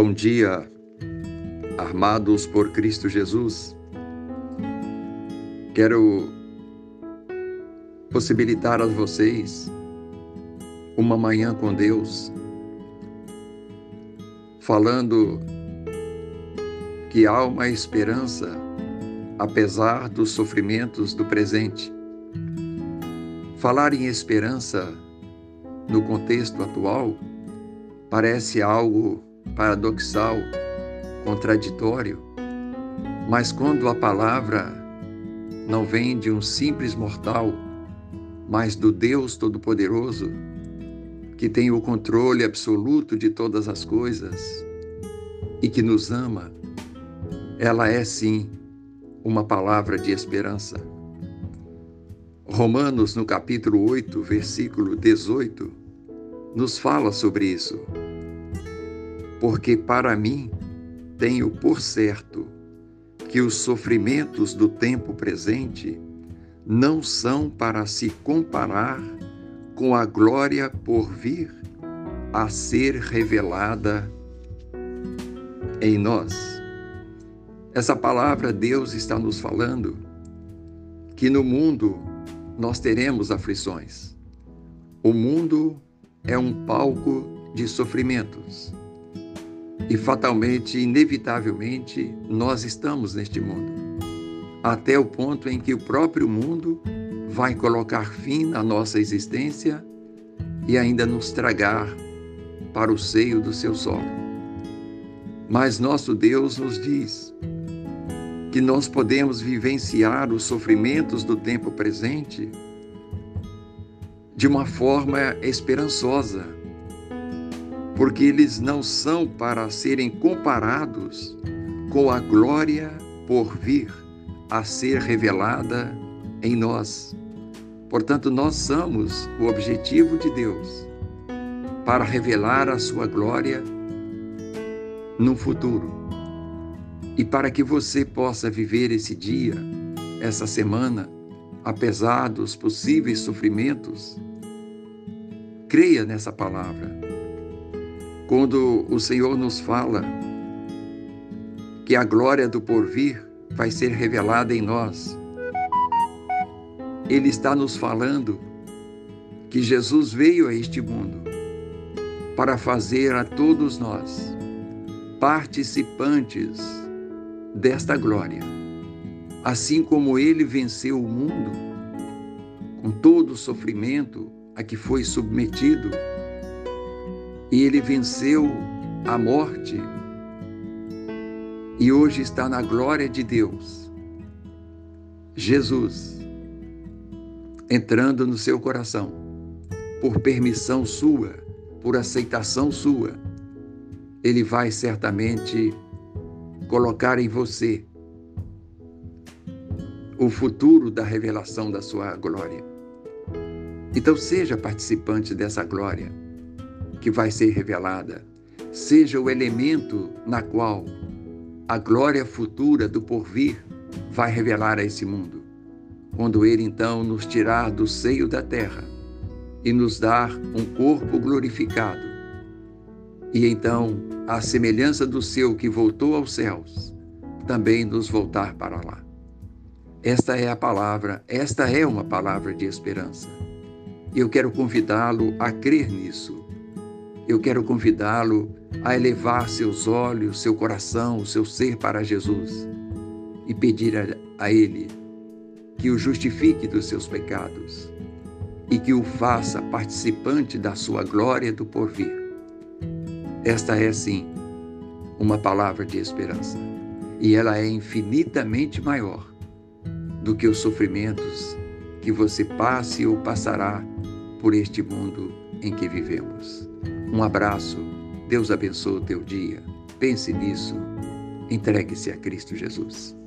Bom dia, armados por Cristo Jesus. Quero possibilitar a vocês uma manhã com Deus, falando que há uma esperança apesar dos sofrimentos do presente. Falar em esperança no contexto atual parece algo paradoxal, contraditório, mas quando a palavra não vem de um simples mortal, mas do Deus Todo-Poderoso, que tem o controle absoluto de todas as coisas e que nos ama, ela é sim uma palavra de esperança. Romanos, no capítulo 8, versículo 18, nos fala sobre isso porque para mim tenho por certo que os sofrimentos do tempo presente não são para se comparar com a glória por vir a ser revelada em nós. Essa palavra Deus está nos falando que no mundo nós teremos aflições. O mundo é um palco de sofrimentos. E fatalmente, inevitavelmente, nós estamos neste mundo. Até o ponto em que o próprio mundo vai colocar fim na nossa existência e ainda nos tragar para o seio do seu solo. Mas nosso Deus nos diz que nós podemos vivenciar os sofrimentos do tempo presente de uma forma esperançosa porque eles não são para serem comparados com a glória por vir a ser revelada em nós. Portanto, nós somos o objetivo de Deus para revelar a sua glória no futuro. E para que você possa viver esse dia, essa semana, apesar dos possíveis sofrimentos, creia nessa palavra quando o Senhor nos fala que a glória do porvir vai ser revelada em nós, Ele está nos falando que Jesus veio a este mundo para fazer a todos nós participantes desta glória. Assim como ele venceu o mundo com todo o sofrimento a que foi submetido, e ele venceu a morte e hoje está na glória de Deus. Jesus entrando no seu coração, por permissão sua, por aceitação sua, ele vai certamente colocar em você o futuro da revelação da sua glória. Então seja participante dessa glória que vai ser revelada seja o elemento na qual a glória futura do porvir vai revelar a esse mundo. Quando ele então nos tirar do seio da terra e nos dar um corpo glorificado, e então, à semelhança do seu que voltou aos céus, também nos voltar para lá. Esta é a palavra, esta é uma palavra de esperança. Eu quero convidá-lo a crer nisso eu quero convidá-lo a elevar seus olhos, seu coração, seu ser para Jesus e pedir a, a Ele que o justifique dos seus pecados e que o faça participante da sua glória do porvir. Esta é, sim, uma palavra de esperança e ela é infinitamente maior do que os sofrimentos que você passe ou passará por este mundo em que vivemos. Um abraço, Deus abençoe o teu dia. Pense nisso, entregue-se a Cristo Jesus.